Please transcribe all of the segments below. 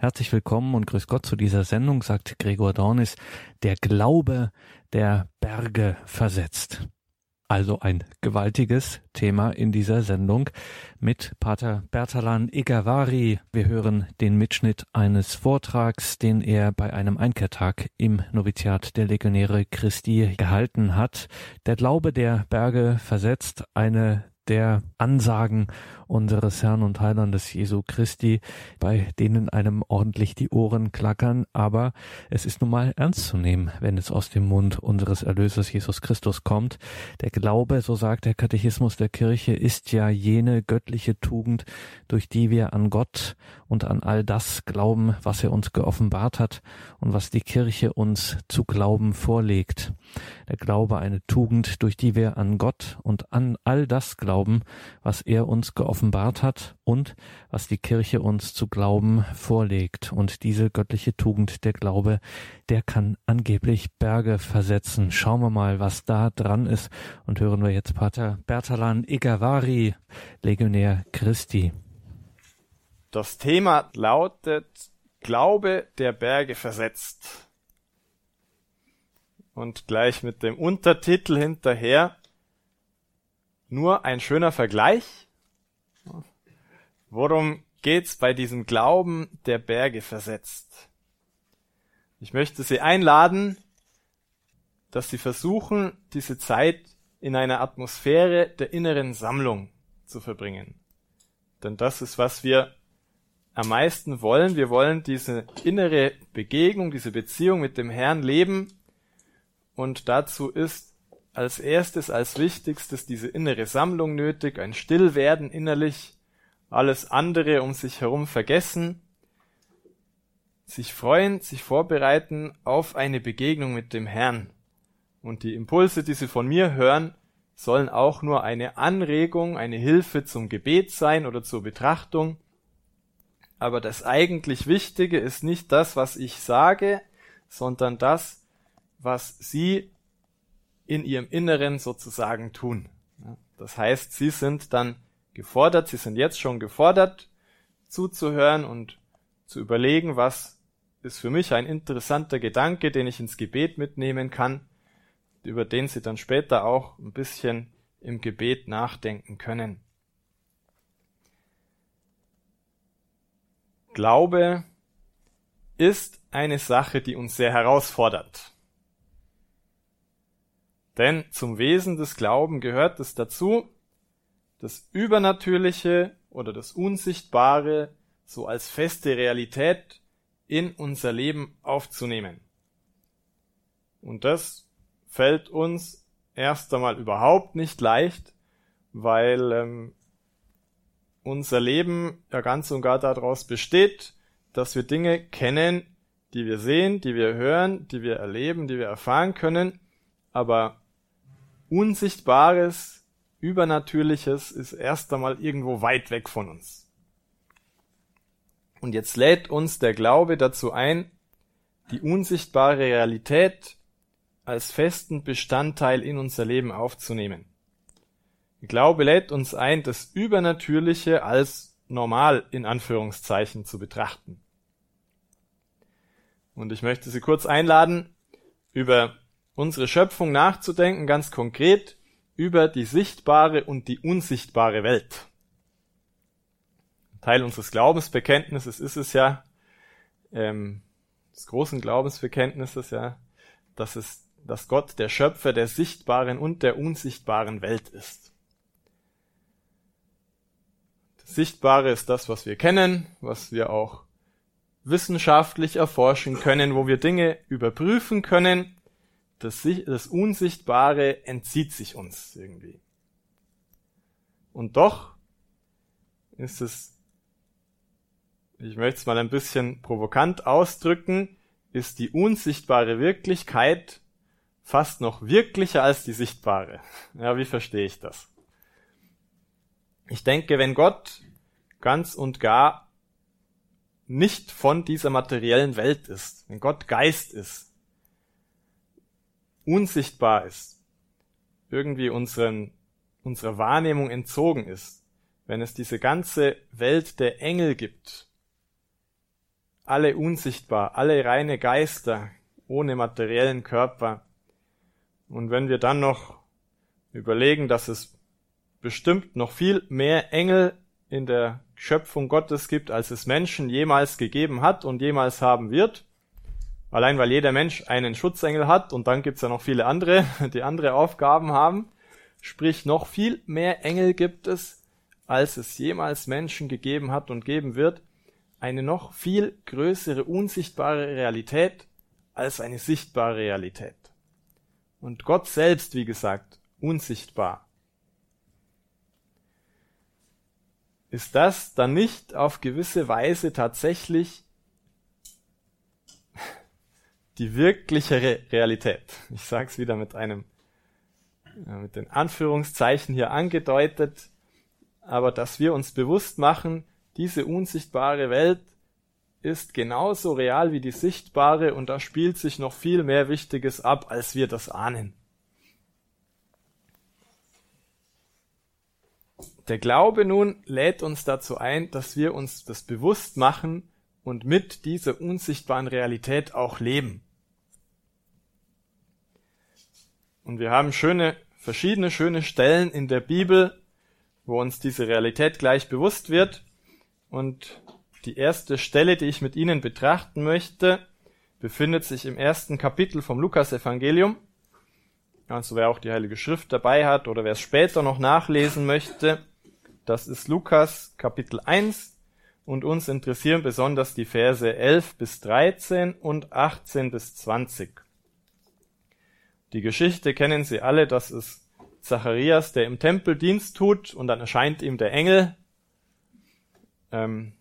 Herzlich willkommen und grüß Gott zu dieser Sendung, sagt Gregor Dornis, der Glaube, der Berge versetzt. Also ein gewaltiges Thema in dieser Sendung mit Pater Bertalan Igavari. Wir hören den Mitschnitt eines Vortrags, den er bei einem Einkehrtag im Noviziat der Legionäre Christi gehalten hat. Der Glaube der Berge versetzt eine der Ansagen unseres Herrn und Heilandes Jesu Christi, bei denen einem ordentlich die Ohren klackern, aber es ist nun mal ernst zu nehmen, wenn es aus dem Mund unseres Erlösers Jesus Christus kommt. Der Glaube, so sagt der Katechismus der Kirche, ist ja jene göttliche Tugend, durch die wir an Gott und an all das glauben, was er uns geoffenbart hat und was die Kirche uns zu glauben vorlegt. Der Glaube eine Tugend, durch die wir an Gott und an all das glauben, was er uns geoffenbart offenbart hat und was die Kirche uns zu glauben vorlegt. Und diese göttliche Tugend, der Glaube, der kann angeblich Berge versetzen. Schauen wir mal, was da dran ist und hören wir jetzt Pater Bertalan Igavari, Legionär Christi. Das Thema lautet Glaube der Berge versetzt. Und gleich mit dem Untertitel hinterher nur ein schöner Vergleich Worum geht's bei diesem Glauben, der Berge versetzt? Ich möchte Sie einladen, dass Sie versuchen, diese Zeit in einer Atmosphäre der inneren Sammlung zu verbringen. Denn das ist, was wir am meisten wollen. Wir wollen diese innere Begegnung, diese Beziehung mit dem Herrn leben. Und dazu ist als erstes, als wichtigstes diese innere Sammlung nötig, ein Stillwerden innerlich, alles andere um sich herum vergessen, sich freuen, sich vorbereiten auf eine Begegnung mit dem Herrn. Und die Impulse, die sie von mir hören, sollen auch nur eine Anregung, eine Hilfe zum Gebet sein oder zur Betrachtung. Aber das eigentlich Wichtige ist nicht das, was ich sage, sondern das, was sie in ihrem Inneren sozusagen tun. Das heißt, sie sind dann gefordert, sie sind jetzt schon gefordert, zuzuhören und zu überlegen, was ist für mich ein interessanter Gedanke, den ich ins Gebet mitnehmen kann, über den sie dann später auch ein bisschen im Gebet nachdenken können. Glaube ist eine Sache, die uns sehr herausfordert. Denn zum Wesen des Glauben gehört es dazu, das Übernatürliche oder das Unsichtbare so als feste Realität in unser Leben aufzunehmen. Und das fällt uns erst einmal überhaupt nicht leicht, weil ähm, unser Leben ja ganz und gar daraus besteht, dass wir Dinge kennen, die wir sehen, die wir hören, die wir erleben, die wir erfahren können, aber Unsichtbares, Übernatürliches ist erst einmal irgendwo weit weg von uns. Und jetzt lädt uns der Glaube dazu ein, die unsichtbare Realität als festen Bestandteil in unser Leben aufzunehmen. Der Glaube lädt uns ein, das Übernatürliche als normal in Anführungszeichen zu betrachten. Und ich möchte Sie kurz einladen, über unsere Schöpfung nachzudenken, ganz konkret, über die sichtbare und die unsichtbare Welt. Teil unseres Glaubensbekenntnisses ist es ja, ähm, des großen Glaubensbekenntnisses ja, dass es, dass Gott der Schöpfer der sichtbaren und der unsichtbaren Welt ist. Das Sichtbare ist das, was wir kennen, was wir auch wissenschaftlich erforschen können, wo wir Dinge überprüfen können, das, das Unsichtbare entzieht sich uns irgendwie. Und doch ist es, ich möchte es mal ein bisschen provokant ausdrücken, ist die unsichtbare Wirklichkeit fast noch wirklicher als die sichtbare. Ja, wie verstehe ich das? Ich denke, wenn Gott ganz und gar nicht von dieser materiellen Welt ist, wenn Gott Geist ist, unsichtbar ist, irgendwie unseren, unserer Wahrnehmung entzogen ist, wenn es diese ganze Welt der Engel gibt, alle unsichtbar, alle reine Geister, ohne materiellen Körper. Und wenn wir dann noch überlegen, dass es bestimmt noch viel mehr Engel in der Schöpfung Gottes gibt, als es Menschen jemals gegeben hat und jemals haben wird, allein weil jeder Mensch einen Schutzengel hat und dann gibt's ja noch viele andere, die andere Aufgaben haben, sprich noch viel mehr Engel gibt es, als es jemals Menschen gegeben hat und geben wird, eine noch viel größere unsichtbare Realität als eine sichtbare Realität. Und Gott selbst, wie gesagt, unsichtbar. Ist das dann nicht auf gewisse Weise tatsächlich die wirklichere Realität? Ich sage es wieder mit einem, mit den Anführungszeichen hier angedeutet, aber dass wir uns bewusst machen, diese unsichtbare Welt ist genauso real wie die sichtbare und da spielt sich noch viel mehr Wichtiges ab, als wir das ahnen. Der Glaube nun lädt uns dazu ein, dass wir uns das bewusst machen und mit dieser unsichtbaren Realität auch leben. Und wir haben schöne, verschiedene schöne Stellen in der Bibel, wo uns diese Realität gleich bewusst wird. Und die erste Stelle, die ich mit Ihnen betrachten möchte, befindet sich im ersten Kapitel vom Lukas-Evangelium. Also wer auch die Heilige Schrift dabei hat oder wer es später noch nachlesen möchte, das ist Lukas Kapitel 1 und uns interessieren besonders die Verse 11 bis 13 und 18 bis 20. Die Geschichte kennen Sie alle, das ist Zacharias, der im Tempel Dienst tut und dann erscheint ihm der Engel. Ähm,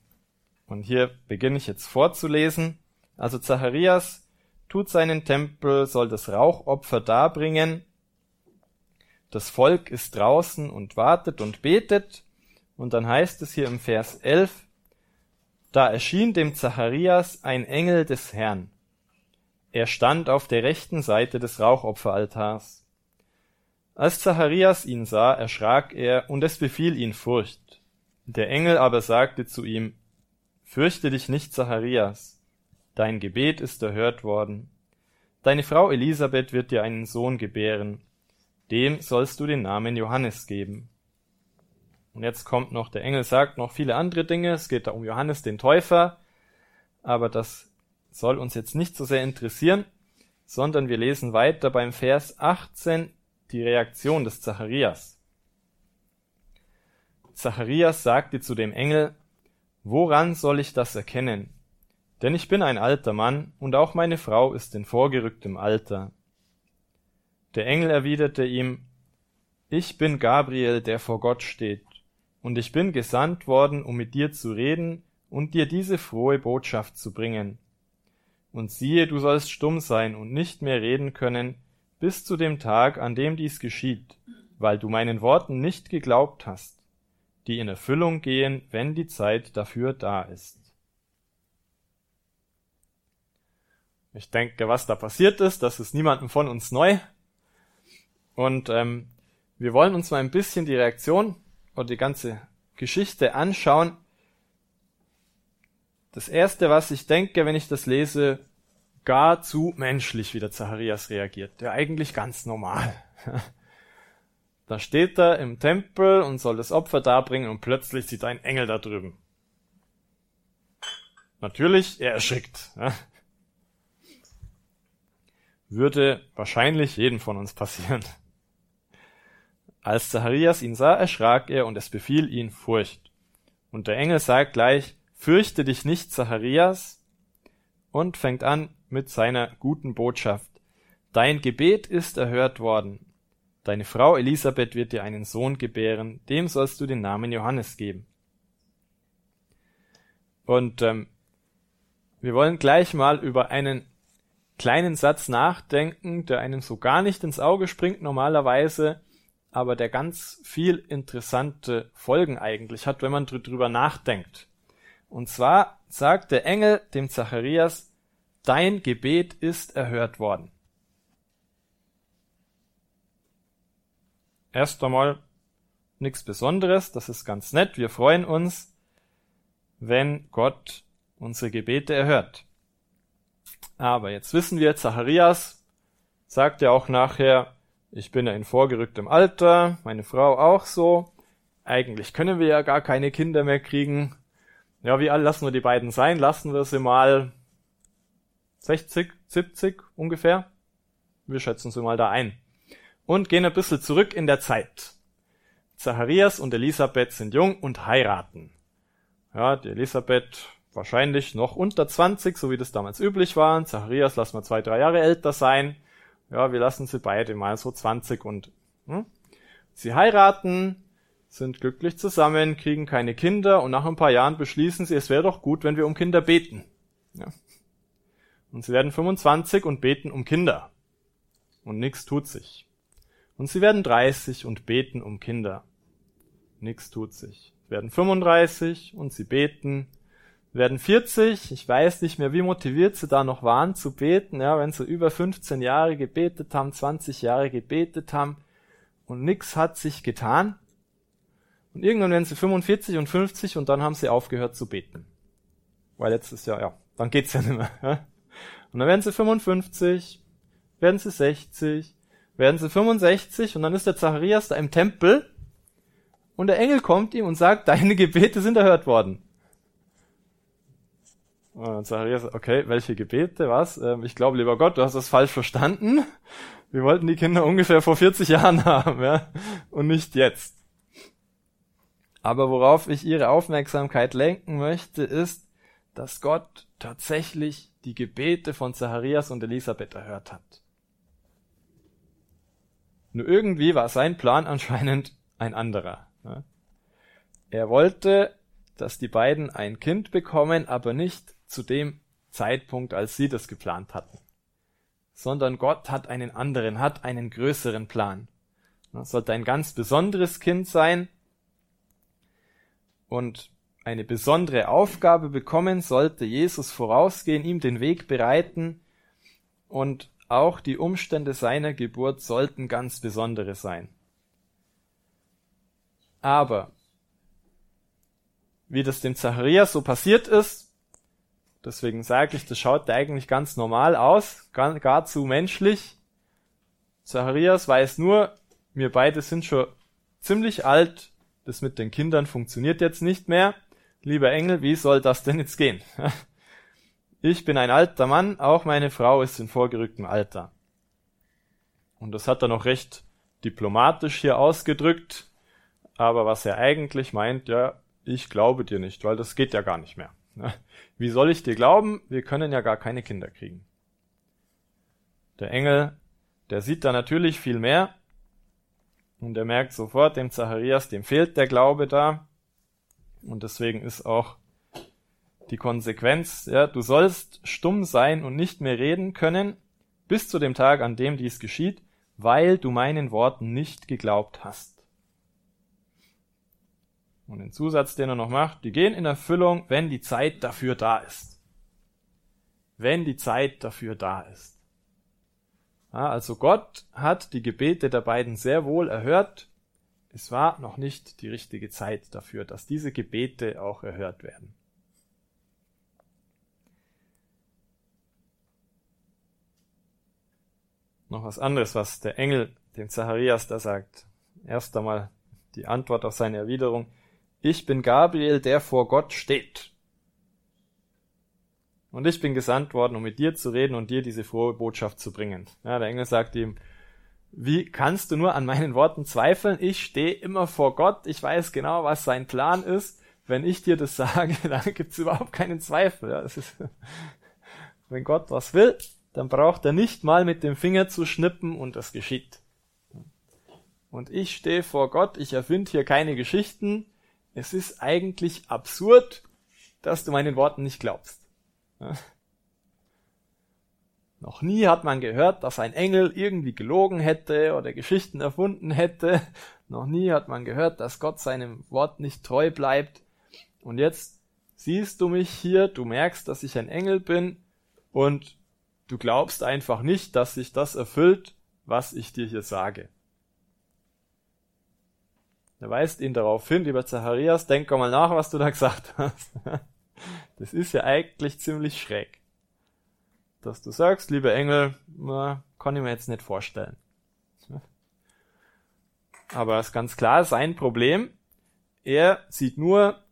und hier beginne ich jetzt vorzulesen. Also Zacharias tut seinen Tempel, soll das Rauchopfer darbringen. Das Volk ist draußen und wartet und betet. Und dann heißt es hier im Vers 11, da erschien dem Zacharias ein Engel des Herrn. Er stand auf der rechten Seite des Rauchopferaltars. Als Zacharias ihn sah, erschrak er, und es befiel ihn Furcht. Der Engel aber sagte zu ihm, Fürchte dich nicht, Zacharias, dein Gebet ist erhört worden. Deine Frau Elisabeth wird dir einen Sohn gebären, dem sollst du den Namen Johannes geben. Und jetzt kommt noch, der Engel sagt noch viele andere Dinge, es geht da um Johannes den Täufer, aber das soll uns jetzt nicht so sehr interessieren, sondern wir lesen weiter beim Vers 18 die Reaktion des Zacharias. Zacharias sagte zu dem Engel, Woran soll ich das erkennen? Denn ich bin ein alter Mann, und auch meine Frau ist in vorgerücktem Alter. Der Engel erwiderte ihm, Ich bin Gabriel, der vor Gott steht, und ich bin gesandt worden, um mit dir zu reden und dir diese frohe Botschaft zu bringen. Und siehe, du sollst stumm sein und nicht mehr reden können, bis zu dem Tag, an dem dies geschieht, weil du meinen Worten nicht geglaubt hast die in Erfüllung gehen, wenn die Zeit dafür da ist. Ich denke, was da passiert ist, das ist niemandem von uns neu. Und ähm, wir wollen uns mal ein bisschen die Reaktion oder die ganze Geschichte anschauen. Das erste, was ich denke, wenn ich das lese, gar zu menschlich, wie der Zacharias reagiert. Der eigentlich ganz normal. Da steht er im Tempel und soll das Opfer darbringen und plötzlich sieht einen Engel da drüben. Natürlich, er erschrickt. Würde wahrscheinlich jedem von uns passieren. Als Zacharias ihn sah, erschrak er und es befiel ihn Furcht. Und der Engel sagt gleich, fürchte dich nicht, Zacharias, und fängt an mit seiner guten Botschaft. Dein Gebet ist erhört worden. Deine Frau Elisabeth wird dir einen Sohn gebären, dem sollst du den Namen Johannes geben. Und ähm, wir wollen gleich mal über einen kleinen Satz nachdenken, der einem so gar nicht ins Auge springt normalerweise, aber der ganz viel interessante Folgen eigentlich hat, wenn man drüber nachdenkt. Und zwar sagt der Engel dem Zacharias, dein Gebet ist erhört worden. erst einmal nichts Besonderes, das ist ganz nett. Wir freuen uns, wenn Gott unsere Gebete erhört. Aber jetzt wissen wir, Zacharias sagt ja auch nachher, ich bin ja in vorgerücktem Alter, meine Frau auch so. Eigentlich können wir ja gar keine Kinder mehr kriegen. Ja, wie alt lassen wir die beiden sein? Lassen wir sie mal 60, 70 ungefähr. Wir schätzen sie mal da ein. Und gehen ein bisschen zurück in der Zeit. Zacharias und Elisabeth sind jung und heiraten. Ja, die Elisabeth wahrscheinlich noch unter 20, so wie das damals üblich war. Zacharias lassen wir zwei, drei Jahre älter sein. Ja, wir lassen sie beide mal so 20 und hm? sie heiraten, sind glücklich zusammen, kriegen keine Kinder und nach ein paar Jahren beschließen sie, es wäre doch gut, wenn wir um Kinder beten. Ja. Und sie werden 25 und beten um Kinder. Und nichts tut sich. Und sie werden 30 und beten um Kinder. Nichts tut sich. Werden 35 und sie beten werden 40. Ich weiß nicht mehr, wie motiviert sie da noch waren zu beten, ja, wenn sie über 15 Jahre gebetet haben, 20 Jahre gebetet haben und nichts hat sich getan. Und irgendwann werden sie 45 und 50 und dann haben sie aufgehört zu beten. Weil jetzt ist ja, ja, dann geht's ja nicht mehr. Ja. Und dann werden sie 55, werden sie 60, werden sie 65 und dann ist der Zacharias da im Tempel und der Engel kommt ihm und sagt, deine Gebete sind erhört worden. Und Zacharias, okay, welche Gebete, was? Ähm, ich glaube, lieber Gott, du hast das falsch verstanden. Wir wollten die Kinder ungefähr vor 40 Jahren haben, ja, und nicht jetzt. Aber worauf ich Ihre Aufmerksamkeit lenken möchte, ist, dass Gott tatsächlich die Gebete von Zacharias und Elisabeth erhört hat. Nur irgendwie war sein Plan anscheinend ein anderer. Er wollte, dass die beiden ein Kind bekommen, aber nicht zu dem Zeitpunkt, als sie das geplant hatten, sondern Gott hat einen anderen, hat einen größeren Plan. Das sollte ein ganz besonderes Kind sein und eine besondere Aufgabe bekommen, sollte Jesus vorausgehen, ihm den Weg bereiten und auch die Umstände seiner Geburt sollten ganz besondere sein. Aber wie das dem Zacharias so passiert ist, Deswegen sage ich, das schaut eigentlich ganz normal aus, gar, gar zu menschlich. Zacharias weiß nur, wir beide sind schon ziemlich alt, das mit den Kindern funktioniert jetzt nicht mehr. Lieber Engel, wie soll das denn jetzt gehen? Ich bin ein alter Mann, auch meine Frau ist in vorgerücktem Alter. Und das hat er noch recht diplomatisch hier ausgedrückt, aber was er eigentlich meint, ja, ich glaube dir nicht, weil das geht ja gar nicht mehr. Wie soll ich dir glauben? Wir können ja gar keine Kinder kriegen. Der Engel, der sieht da natürlich viel mehr und er merkt sofort, dem Zacharias, dem fehlt der Glaube da und deswegen ist auch die Konsequenz, ja, du sollst stumm sein und nicht mehr reden können bis zu dem Tag, an dem dies geschieht, weil du meinen Worten nicht geglaubt hast. Und den Zusatz, den er noch macht, die gehen in Erfüllung, wenn die Zeit dafür da ist. Wenn die Zeit dafür da ist. Also Gott hat die Gebete der beiden sehr wohl erhört. Es war noch nicht die richtige Zeit dafür, dass diese Gebete auch erhört werden. Noch was anderes, was der Engel dem Zacharias da sagt. Erst einmal die Antwort auf seine Erwiderung. Ich bin Gabriel, der vor Gott steht. Und ich bin gesandt worden, um mit dir zu reden und dir diese frohe Botschaft zu bringen. Ja, der Engel sagt ihm, wie kannst du nur an meinen Worten zweifeln? Ich stehe immer vor Gott, ich weiß genau, was sein Plan ist. Wenn ich dir das sage, dann gibt es überhaupt keinen Zweifel. Ja, ist, wenn Gott was will, dann braucht er nicht mal mit dem Finger zu schnippen und das geschieht. Und ich stehe vor Gott, ich erfinde hier keine Geschichten, es ist eigentlich absurd, dass du meinen Worten nicht glaubst. Noch nie hat man gehört, dass ein Engel irgendwie gelogen hätte oder Geschichten erfunden hätte. Noch nie hat man gehört, dass Gott seinem Wort nicht treu bleibt. Und jetzt siehst du mich hier, du merkst, dass ich ein Engel bin und du glaubst einfach nicht, dass sich das erfüllt, was ich dir hier sage. Er weist ihn darauf hin, lieber Zacharias, denk mal nach, was du da gesagt hast. Das ist ja eigentlich ziemlich schräg. Dass du sagst, liebe Engel, na, kann ich mir jetzt nicht vorstellen. Aber es ist ganz klar sein Problem. Er sieht nur,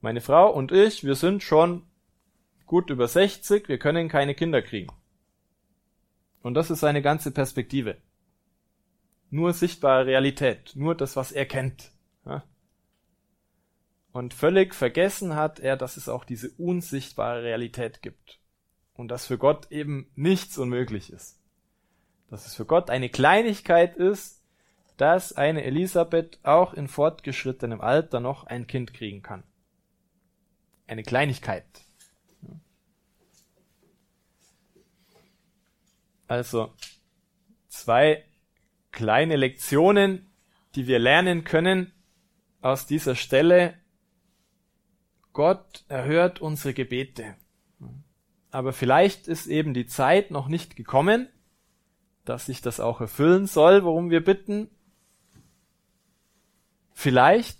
meine Frau und ich, wir sind schon gut über 60, wir können keine Kinder kriegen. Und das ist seine ganze Perspektive. Nur sichtbare Realität, nur das, was er kennt. Ja? Und völlig vergessen hat er, dass es auch diese unsichtbare Realität gibt. Und dass für Gott eben nichts unmöglich ist. Dass es für Gott eine Kleinigkeit ist, dass eine Elisabeth auch in fortgeschrittenem Alter noch ein Kind kriegen kann. Eine Kleinigkeit. Also zwei kleine Lektionen, die wir lernen können aus dieser Stelle. Gott erhört unsere Gebete. Aber vielleicht ist eben die Zeit noch nicht gekommen, dass sich das auch erfüllen soll, worum wir bitten. Vielleicht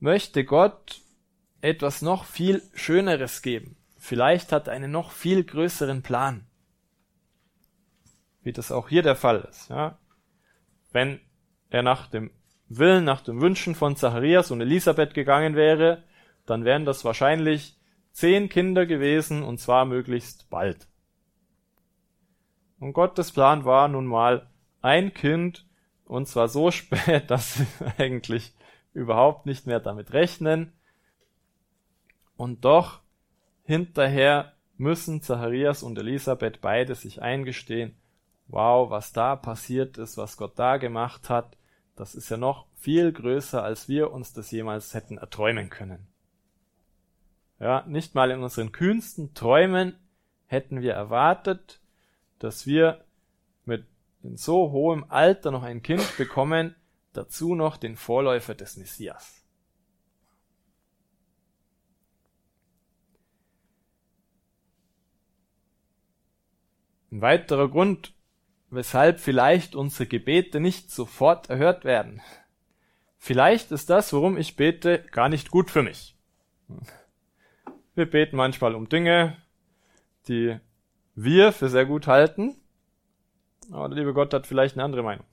möchte Gott etwas noch viel Schöneres geben. Vielleicht hat er einen noch viel größeren Plan wie das auch hier der Fall ist. Ja? Wenn er nach dem Willen, nach dem Wünschen von Zacharias und Elisabeth gegangen wäre, dann wären das wahrscheinlich zehn Kinder gewesen und zwar möglichst bald. Und Gottes Plan war nun mal ein Kind und zwar so spät, dass sie eigentlich überhaupt nicht mehr damit rechnen. Und doch hinterher müssen Zacharias und Elisabeth beide sich eingestehen, wow, was da passiert ist, was Gott da gemacht hat, das ist ja noch viel größer, als wir uns das jemals hätten erträumen können. Ja, nicht mal in unseren kühnsten Träumen hätten wir erwartet, dass wir mit in so hohem Alter noch ein Kind bekommen, dazu noch den Vorläufer des Messias. Ein weiterer Grund, weshalb vielleicht unsere Gebete nicht sofort erhört werden. Vielleicht ist das, worum ich bete, gar nicht gut für mich. Wir beten manchmal um Dinge, die wir für sehr gut halten, aber der liebe Gott hat vielleicht eine andere Meinung.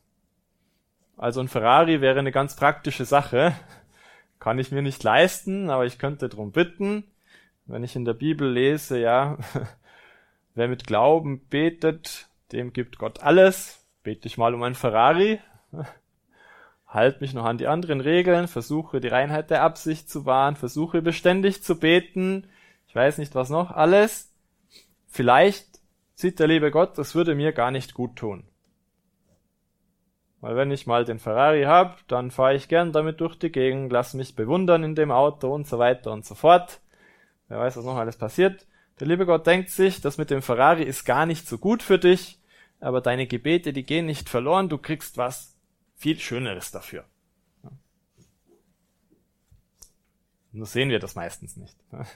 Also ein Ferrari wäre eine ganz praktische Sache, kann ich mir nicht leisten, aber ich könnte darum bitten, wenn ich in der Bibel lese, ja, wer mit Glauben betet, dem gibt Gott alles. Bete ich mal um ein Ferrari. Halt mich noch an die anderen Regeln, versuche die Reinheit der Absicht zu wahren, versuche beständig zu beten. Ich weiß nicht was noch alles. Vielleicht sieht der liebe Gott, das würde mir gar nicht gut tun. Weil wenn ich mal den Ferrari hab, dann fahre ich gern damit durch die Gegend, lass mich bewundern in dem Auto und so weiter und so fort. Wer weiß, was noch alles passiert. Der liebe Gott denkt sich, das mit dem Ferrari ist gar nicht so gut für dich aber deine Gebete, die gehen nicht verloren, du kriegst was viel Schöneres dafür. Nur sehen wir das meistens nicht.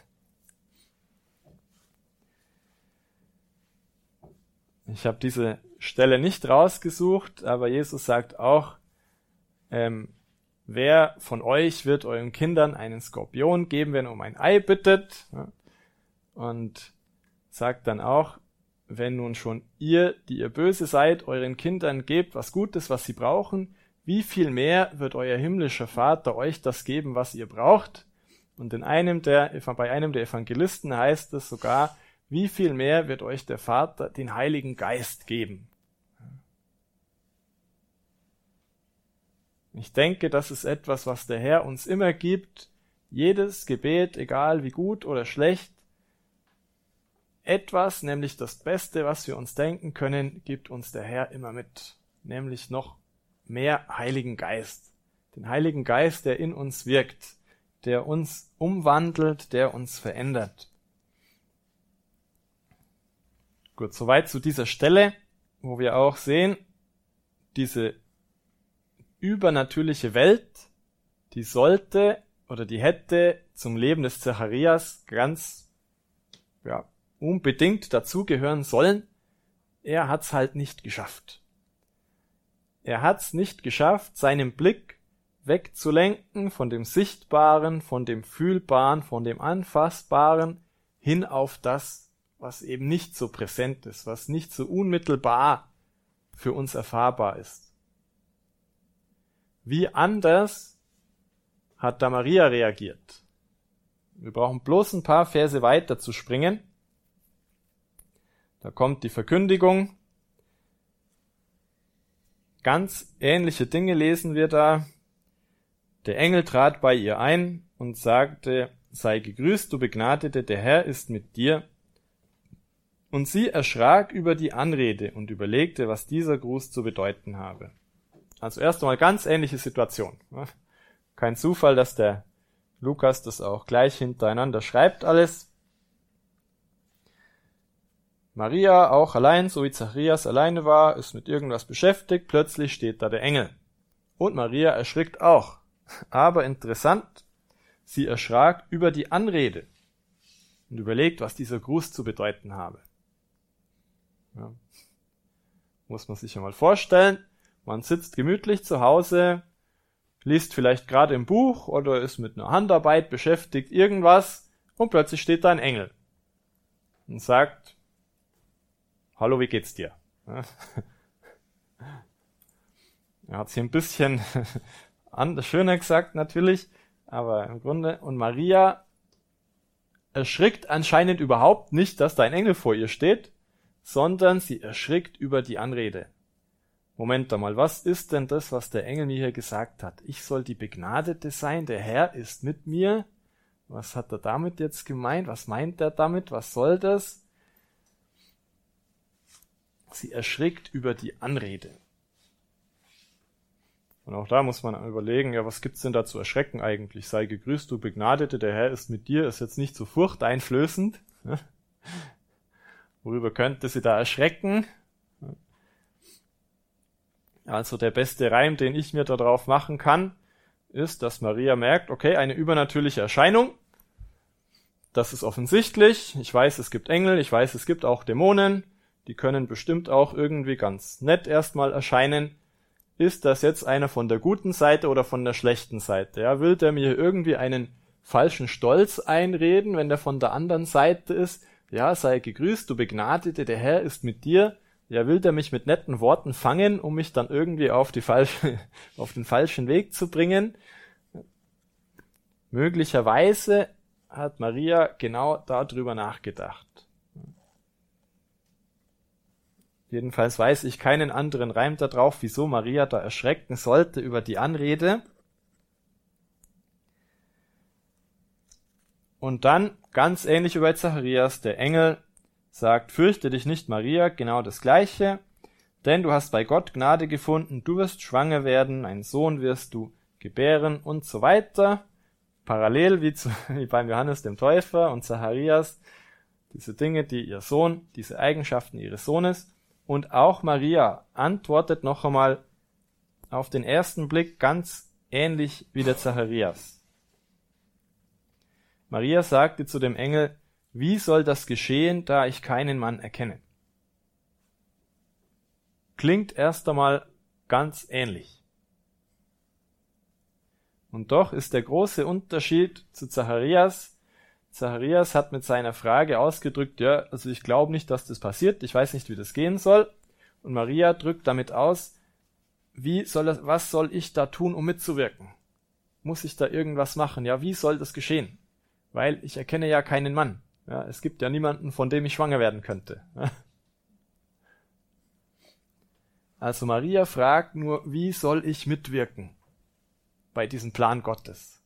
Ich habe diese Stelle nicht rausgesucht, aber Jesus sagt auch, ähm, wer von euch wird euren Kindern einen Skorpion geben, wenn er um ein Ei bittet? Und sagt dann auch, wenn nun schon ihr, die ihr böse seid, euren Kindern gebt was Gutes, was sie brauchen, wie viel mehr wird euer himmlischer Vater euch das geben, was ihr braucht? Und in einem der, bei einem der Evangelisten heißt es sogar, wie viel mehr wird euch der Vater den Heiligen Geist geben? Ich denke, das ist etwas, was der Herr uns immer gibt. Jedes Gebet, egal wie gut oder schlecht, etwas, nämlich das Beste, was wir uns denken können, gibt uns der Herr immer mit, nämlich noch mehr Heiligen Geist. Den Heiligen Geist, der in uns wirkt, der uns umwandelt, der uns verändert. Gut, soweit zu dieser Stelle, wo wir auch sehen, diese übernatürliche Welt, die sollte oder die hätte zum Leben des Zacharias ganz ja, unbedingt dazugehören sollen, er hat's halt nicht geschafft. Er hat's nicht geschafft, seinen Blick wegzulenken von dem Sichtbaren, von dem Fühlbaren, von dem Anfassbaren hin auf das, was eben nicht so präsent ist, was nicht so unmittelbar für uns erfahrbar ist. Wie anders hat da Maria reagiert? Wir brauchen bloß ein paar Verse weiter zu springen. Da kommt die Verkündigung. Ganz ähnliche Dinge lesen wir da. Der Engel trat bei ihr ein und sagte, sei gegrüßt, du Begnadete, der Herr ist mit dir. Und sie erschrak über die Anrede und überlegte, was dieser Gruß zu bedeuten habe. Also erst einmal ganz ähnliche Situation. Kein Zufall, dass der Lukas das auch gleich hintereinander schreibt alles. Maria, auch allein, so wie Zacharias alleine war, ist mit irgendwas beschäftigt, plötzlich steht da der Engel. Und Maria erschrickt auch. Aber interessant, sie erschrak über die Anrede und überlegt, was dieser Gruß zu bedeuten habe. Ja. Muss man sich einmal vorstellen. Man sitzt gemütlich zu Hause, liest vielleicht gerade im Buch oder ist mit einer Handarbeit beschäftigt, irgendwas, und plötzlich steht da ein Engel und sagt, Hallo, wie geht's dir? Er hat hier ein bisschen schöner gesagt natürlich, aber im Grunde, und Maria erschrickt anscheinend überhaupt nicht, dass da ein Engel vor ihr steht, sondern sie erschrickt über die Anrede. Moment einmal, was ist denn das, was der Engel mir hier gesagt hat? Ich soll die Begnadete sein, der Herr ist mit mir. Was hat er damit jetzt gemeint? Was meint er damit? Was soll das? Sie erschrickt über die Anrede. Und auch da muss man überlegen, ja, was gibt's denn da zu erschrecken eigentlich? Sei gegrüßt, du Begnadete, der Herr ist mit dir, ist jetzt nicht so furchteinflößend. Worüber könnte sie da erschrecken? Also der beste Reim, den ich mir darauf machen kann, ist, dass Maria merkt, okay, eine übernatürliche Erscheinung. Das ist offensichtlich. Ich weiß, es gibt Engel, ich weiß, es gibt auch Dämonen. Die können bestimmt auch irgendwie ganz nett erstmal erscheinen. Ist das jetzt einer von der guten Seite oder von der schlechten Seite? Ja, will der mir irgendwie einen falschen Stolz einreden, wenn der von der anderen Seite ist? Ja, sei gegrüßt, du Begnadete, der Herr ist mit dir ja, will der mich mit netten Worten fangen, um mich dann irgendwie auf die falsche, auf den falschen Weg zu bringen? Möglicherweise hat Maria genau darüber nachgedacht. Jedenfalls weiß ich keinen anderen Reim darauf, wieso Maria da erschrecken sollte über die Anrede. Und dann, ganz ähnlich wie bei Zacharias, der Engel sagt, fürchte dich nicht, Maria, genau das gleiche, denn du hast bei Gott Gnade gefunden, du wirst schwanger werden, einen Sohn wirst du gebären und so weiter. Parallel wie, zu, wie beim Johannes dem Täufer und Zacharias, diese Dinge, die ihr Sohn, diese Eigenschaften ihres Sohnes. Und auch Maria antwortet noch einmal auf den ersten Blick ganz ähnlich wie der Zacharias. Maria sagte zu dem Engel, wie soll das geschehen, da ich keinen Mann erkenne? Klingt erst einmal ganz ähnlich. Und doch ist der große Unterschied zu Zacharias. Zacharias hat mit seiner Frage ausgedrückt, ja, also ich glaube nicht, dass das passiert, ich weiß nicht, wie das gehen soll. Und Maria drückt damit aus, wie soll das, was soll ich da tun, um mitzuwirken? Muss ich da irgendwas machen? Ja, wie soll das geschehen? Weil ich erkenne ja keinen Mann. Ja, es gibt ja niemanden, von dem ich schwanger werden könnte. Also Maria fragt nur, wie soll ich mitwirken bei diesem Plan Gottes?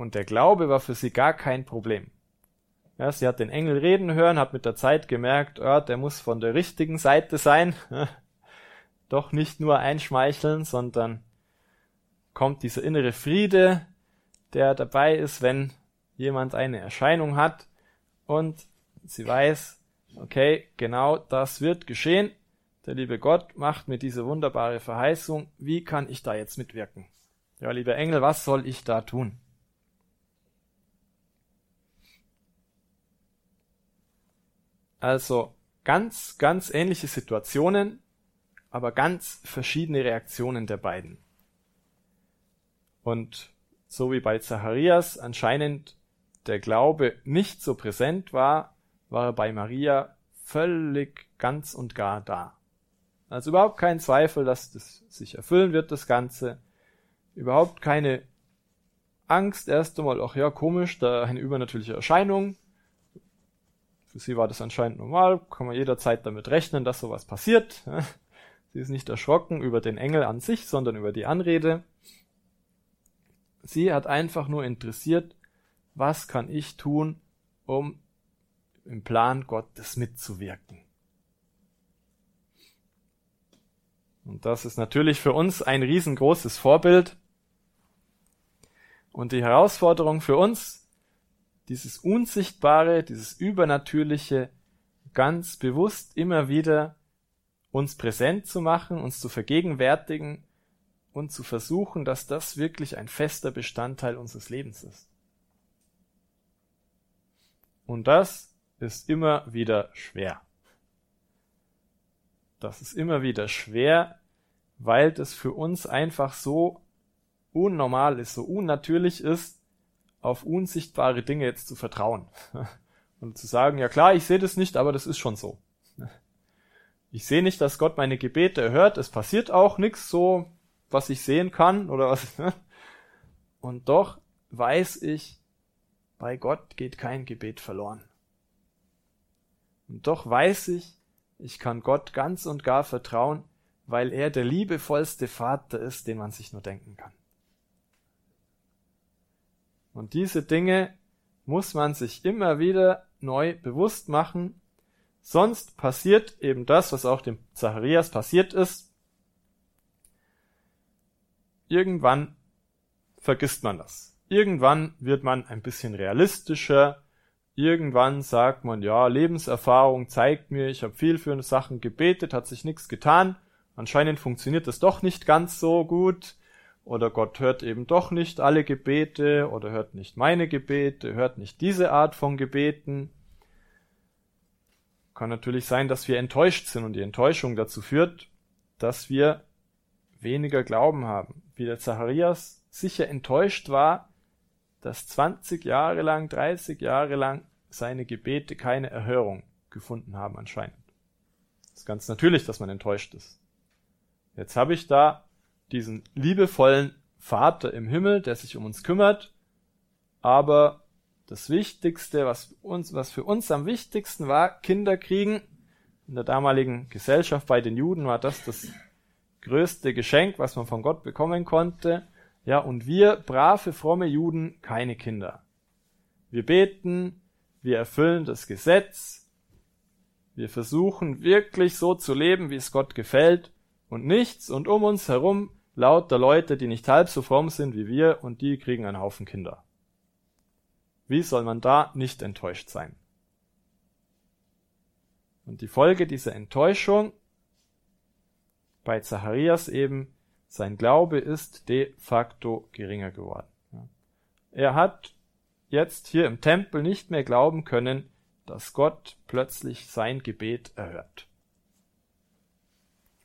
Und der Glaube war für sie gar kein Problem. Ja, sie hat den Engel reden hören, hat mit der Zeit gemerkt, oh, der muss von der richtigen Seite sein. Doch nicht nur einschmeicheln, sondern kommt dieser innere Friede, der dabei ist, wenn jemand eine Erscheinung hat und sie weiß, okay, genau das wird geschehen. Der liebe Gott macht mir diese wunderbare Verheißung. Wie kann ich da jetzt mitwirken? Ja, lieber Engel, was soll ich da tun? Also ganz, ganz ähnliche Situationen, aber ganz verschiedene Reaktionen der beiden. Und so wie bei Zacharias anscheinend der Glaube nicht so präsent war, war er bei Maria völlig ganz und gar da. Also überhaupt kein Zweifel, dass das sich erfüllen wird, das Ganze. Überhaupt keine Angst, erst einmal, ach ja, komisch, da eine übernatürliche Erscheinung. Für sie war das anscheinend normal, kann man jederzeit damit rechnen, dass sowas passiert. Sie ist nicht erschrocken über den Engel an sich, sondern über die Anrede. Sie hat einfach nur interessiert, was kann ich tun, um im Plan Gottes mitzuwirken. Und das ist natürlich für uns ein riesengroßes Vorbild. Und die Herausforderung für uns, dieses Unsichtbare, dieses Übernatürliche ganz bewusst immer wieder uns präsent zu machen, uns zu vergegenwärtigen und zu versuchen, dass das wirklich ein fester Bestandteil unseres Lebens ist. Und das ist immer wieder schwer. Das ist immer wieder schwer, weil das für uns einfach so unnormal ist, so unnatürlich ist, auf unsichtbare Dinge jetzt zu vertrauen. Und zu sagen, ja klar, ich sehe das nicht, aber das ist schon so. Ich sehe nicht, dass Gott meine Gebete erhört, es passiert auch nichts so, was ich sehen kann oder was. Und doch weiß ich, bei Gott geht kein Gebet verloren. Und doch weiß ich, ich kann Gott ganz und gar vertrauen, weil er der liebevollste Vater ist, den man sich nur denken kann. Und diese Dinge muss man sich immer wieder neu bewusst machen, sonst passiert eben das, was auch dem Zacharias passiert ist. Irgendwann vergisst man das. Irgendwann wird man ein bisschen realistischer. Irgendwann sagt man, ja, Lebenserfahrung zeigt mir, ich habe viel für Sachen gebetet, hat sich nichts getan. Anscheinend funktioniert das doch nicht ganz so gut. Oder Gott hört eben doch nicht alle Gebete oder hört nicht meine Gebete, hört nicht diese Art von Gebeten. Kann natürlich sein, dass wir enttäuscht sind und die Enttäuschung dazu führt, dass wir weniger Glauben haben. Wie der Zacharias sicher enttäuscht war, dass 20 Jahre lang, 30 Jahre lang seine Gebete keine Erhörung gefunden haben anscheinend. Das ist ganz natürlich, dass man enttäuscht ist. Jetzt habe ich da diesen liebevollen Vater im Himmel, der sich um uns kümmert, aber das Wichtigste, was uns, was für uns am wichtigsten war, Kinder kriegen. In der damaligen Gesellschaft bei den Juden war das das größte Geschenk, was man von Gott bekommen konnte. Ja, und wir, brave, fromme Juden, keine Kinder. Wir beten, wir erfüllen das Gesetz, wir versuchen wirklich so zu leben, wie es Gott gefällt, und nichts und um uns herum lauter Leute, die nicht halb so fromm sind wie wir, und die kriegen einen Haufen Kinder. Wie soll man da nicht enttäuscht sein? Und die Folge dieser Enttäuschung bei Zacharias eben, sein Glaube ist de facto geringer geworden. Er hat jetzt hier im Tempel nicht mehr glauben können, dass Gott plötzlich sein Gebet erhört.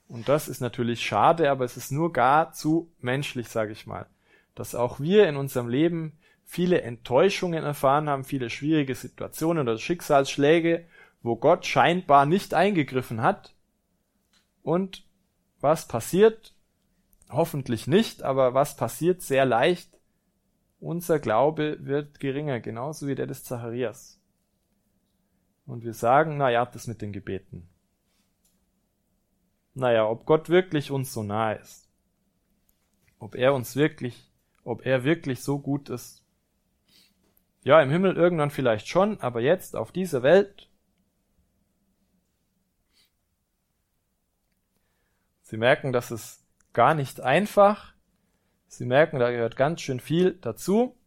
Und das ist natürlich schade, aber es ist nur gar zu menschlich, sage ich mal, dass auch wir in unserem Leben viele Enttäuschungen erfahren haben, viele schwierige Situationen oder Schicksalsschläge, wo Gott scheinbar nicht eingegriffen hat. Und was passiert? Hoffentlich nicht, aber was passiert sehr leicht? Unser Glaube wird geringer, genauso wie der des Zacharias. Und wir sagen, na ja, das mit den Gebeten. Naja, ob Gott wirklich uns so nahe ist. Ob er uns wirklich, ob er wirklich so gut ist. Ja, im Himmel irgendwann vielleicht schon, aber jetzt auf dieser Welt Sie merken, das ist gar nicht einfach. Sie merken, da gehört ganz schön viel dazu.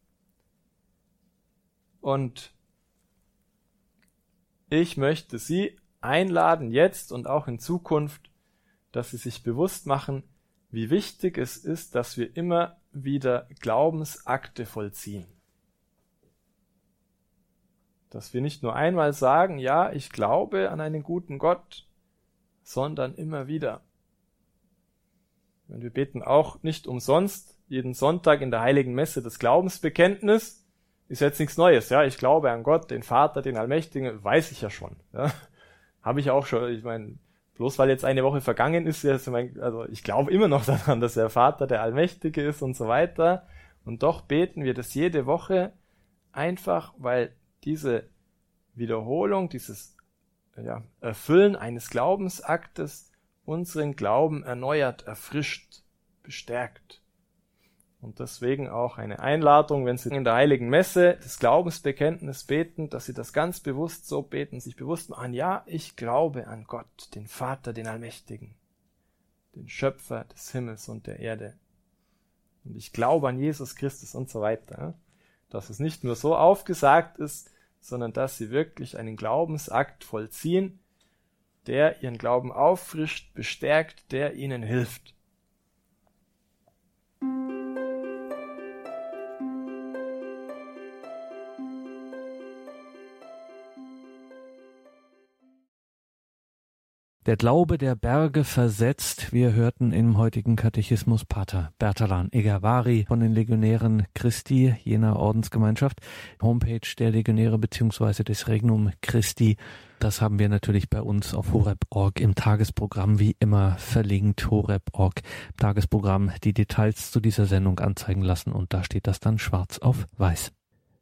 Und ich möchte Sie einladen, jetzt und auch in Zukunft, dass Sie sich bewusst machen, wie wichtig es ist, dass wir immer wieder Glaubensakte vollziehen. Dass wir nicht nur einmal sagen, ja, ich glaube an einen guten Gott, sondern immer wieder. Und wir beten auch nicht umsonst jeden Sonntag in der heiligen Messe das Glaubensbekenntnis. Ist jetzt nichts Neues, ja. Ich glaube an Gott, den Vater, den Allmächtigen, weiß ich ja schon. Ja. Habe ich auch schon, ich meine, bloß weil jetzt eine Woche vergangen ist, also ich glaube immer noch daran, dass der Vater der Allmächtige ist und so weiter. Und doch beten wir das jede Woche einfach, weil diese Wiederholung, dieses ja, Erfüllen eines Glaubensaktes unseren Glauben erneuert, erfrischt, bestärkt. Und deswegen auch eine Einladung, wenn Sie in der heiligen Messe das Glaubensbekenntnis beten, dass Sie das ganz bewusst so beten, sich bewusst machen, ja, ich glaube an Gott, den Vater, den Allmächtigen, den Schöpfer des Himmels und der Erde. Und ich glaube an Jesus Christus und so weiter. Dass es nicht nur so aufgesagt ist, sondern dass Sie wirklich einen Glaubensakt vollziehen, der Ihren Glauben auffrischt, bestärkt, der Ihnen hilft. Der Glaube der Berge versetzt. Wir hörten im heutigen Katechismus Pater Bertalan Egavari von den Legionären Christi, jener Ordensgemeinschaft, Homepage der Legionäre beziehungsweise des Regnum Christi. Das haben wir natürlich bei uns auf horeb.org im Tagesprogramm wie immer verlinkt. horeb.org Tagesprogramm die Details zu dieser Sendung anzeigen lassen und da steht das dann schwarz auf weiß.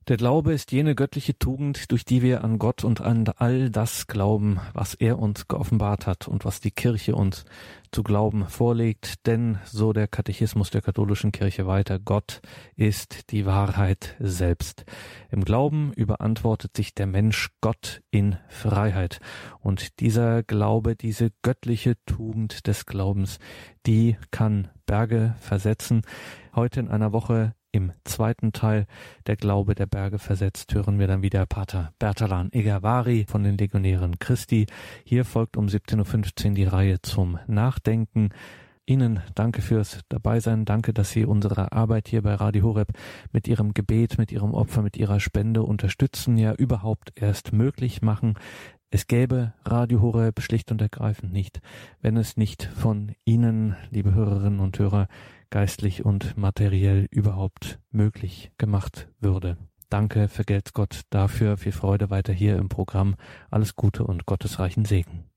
Der Glaube ist jene göttliche Tugend, durch die wir an Gott und an all das glauben, was er uns geoffenbart hat und was die Kirche uns zu glauben vorlegt. Denn, so der Katechismus der katholischen Kirche weiter, Gott ist die Wahrheit selbst. Im Glauben überantwortet sich der Mensch Gott in Freiheit. Und dieser Glaube, diese göttliche Tugend des Glaubens, die kann Berge versetzen. Heute in einer Woche im zweiten Teil Der Glaube der Berge versetzt hören wir dann wieder Pater Bertalan Egavari von den Legionären Christi. Hier folgt um 17.15 Uhr die Reihe zum Nachdenken. Ihnen danke fürs Dabeisein. Danke, dass Sie unsere Arbeit hier bei Radio Horeb mit Ihrem Gebet, mit Ihrem Opfer, mit Ihrer Spende unterstützen, ja überhaupt erst möglich machen. Es gäbe Radio Horeb schlicht und ergreifend nicht, wenn es nicht von Ihnen, liebe Hörerinnen und Hörer, geistlich und materiell überhaupt möglich gemacht würde. Danke, vergelt's Gott dafür. Viel Freude weiter hier im Programm. Alles Gute und gottesreichen Segen.